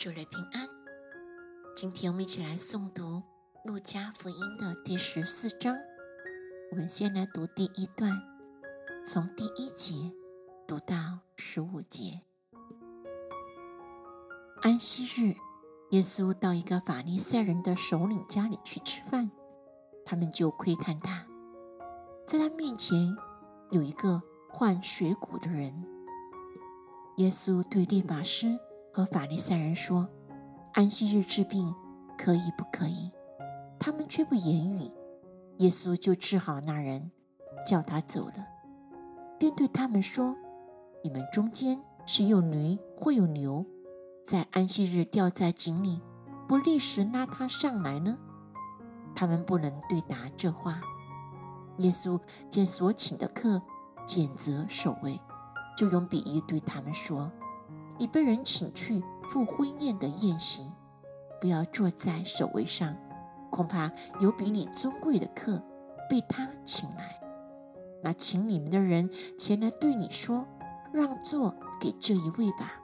主内平安。今天我们一起来诵读《路加福音》的第十四章。我们先来读第一段，从第一节读到十五节。安息日，耶稣到一个法利赛人的首领家里去吃饭，他们就窥探他，在他面前有一个患水谷的人。耶稣对律法师和法利赛人说：“安息日治病可以不可以？”他们却不言语。耶稣就治好那人，叫他走了，便对他们说：“你们中间谁有驴或有牛，在安息日掉在井里，不立时拉他上来呢？”他们不能对答这话。耶稣见所请的客拣择守卫。就用比喻对他们说：“你被人请去赴婚宴的宴席，不要坐在首位上，恐怕有比你尊贵的客被他请来。那请你们的人前来对你说：‘让座给这一位吧。’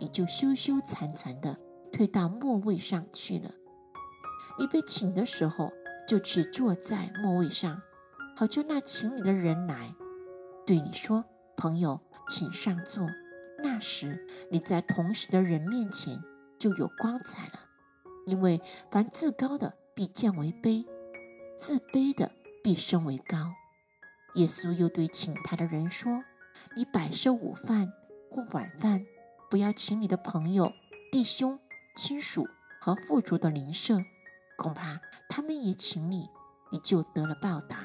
你就羞羞惭惭的退到末位上去了。你被请的时候，就去坐在末位上，好叫那请你的人来对你说。”朋友，请上座。那时你在同时的人面前就有光彩了，因为凡自高的必降为卑，自卑的必升为高。耶稣又对请他的人说：“你摆设午饭或晚饭，不要请你的朋友、弟兄、亲属和富足的邻舍，恐怕他们也请你，你就得了报答。”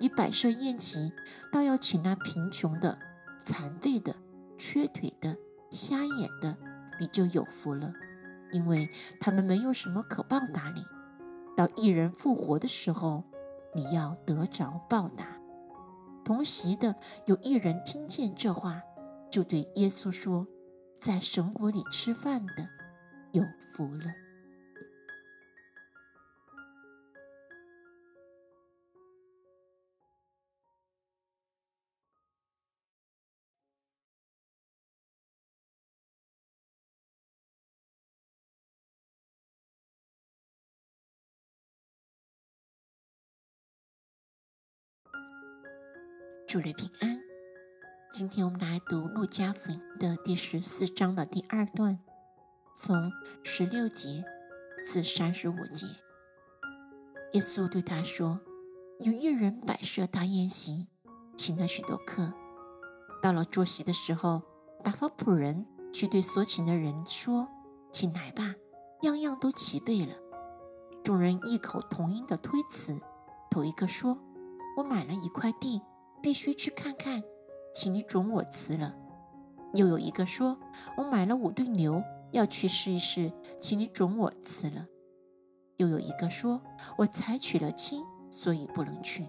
你摆设宴席，倒要请那贫穷的、残废的、缺腿的、瞎眼的，你就有福了，因为他们没有什么可报答你。到一人复活的时候，你要得着报答。同席的有一人听见这话，就对耶稣说：“在神国里吃饭的，有福了。”祝你平安。今天我们来读《路加福音》的第十四章的第二段，从十六节至三十五节。耶稣对他说：“有一人摆设大宴席，请了许多客。到了坐席的时候，打发仆人去对所请的人说：‘请来吧，样样都齐备了。’众人异口同音的推辞。头一个说：‘我买了一块地。’必须去看看，请你准我辞了。又有一个说：“我买了五对牛，要去试一试，请你准我辞了。”又有一个说：“我采取了亲，所以不能去。”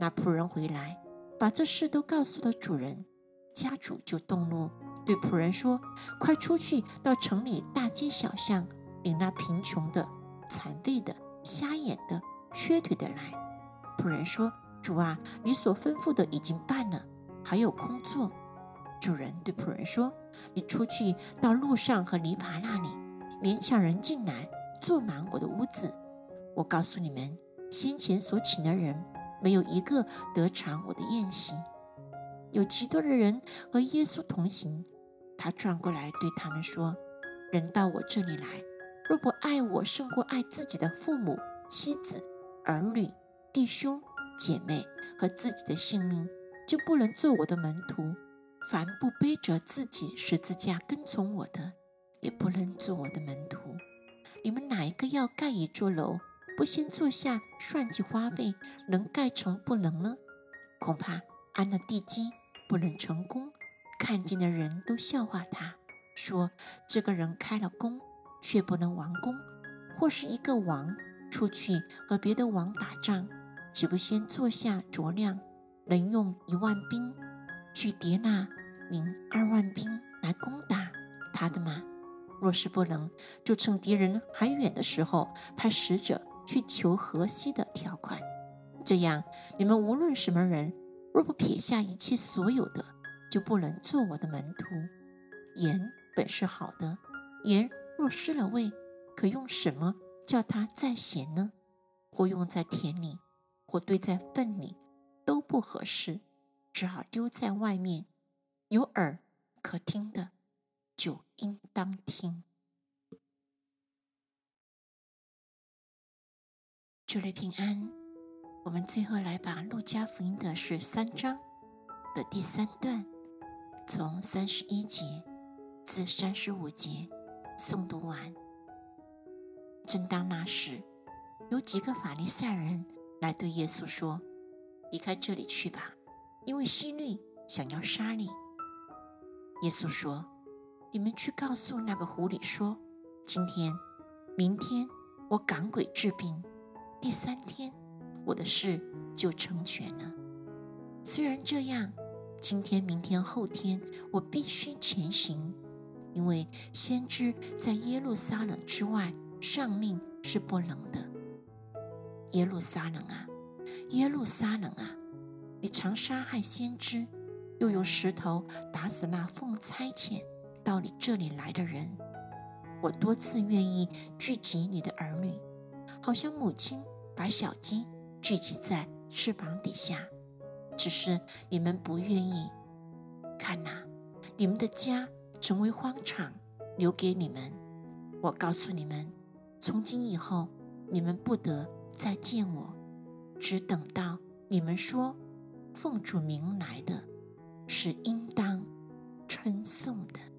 那仆人回来，把这事都告诉了主人，家主就动怒，对仆人说：“快出去到城里大街小巷，领那贫穷的、残废的、瞎眼的、缺腿的来。”仆人说。主啊，你所吩咐的已经办了，还有空座。主人对仆人说：“你出去到路上和篱笆那里，勉强人进来，坐满我的屋子。我告诉你们，先前所请的人，没有一个得偿我的宴席。有极多的人和耶稣同行，他转过来对他们说：人到我这里来，若不爱我胜过爱自己的父母、妻子、儿女、弟兄。”姐妹和自己的性命，就不能做我的门徒。凡不背着自己十字架跟从我的，也不能做我的门徒。你们哪一个要盖一座楼，不先坐下算计花费，能盖成不能呢？恐怕安了地基不能成功，看见的人都笑话他，说这个人开了工，却不能完工。或是一个王出去和别的王打仗。岂不先坐下酌量，能用一万兵去叠那名二万兵来攻打他的吗？若是不能，就趁敌人还远的时候，派使者去求河西的条款。这样，你们无论什么人，若不撇下一切所有的，就不能做我的门徒。盐本是好的，盐若失了味，可用什么叫它再咸呢？或用在田里，或堆在粪里，都不合适，只好丢在外面。有耳可听的，就应当听。主类平安，我们最后来把路加福音的十三章的第三段，从三十一节至三十五节诵读完。正当那时，有几个法利赛人来对耶稣说：“离开这里去吧，因为希律想要杀你。”耶稣说：“你们去告诉那个狐狸说，今天、明天我赶鬼治病。”第三天，我的事就成全了。虽然这样，今天、明天、后天，我必须前行，因为先知在耶路撒冷之外上命是不能的。耶路撒冷啊，耶路撒冷啊，你常杀害先知，又用石头打死那奉差遣到你这里来的人。我多次愿意聚集你的儿女。好像母亲把小鸡聚集在翅膀底下，只是你们不愿意。看呐，你们的家成为荒场，留给你们。我告诉你们，从今以后，你们不得再见我只等到你们说奉主名来的是应当称颂的。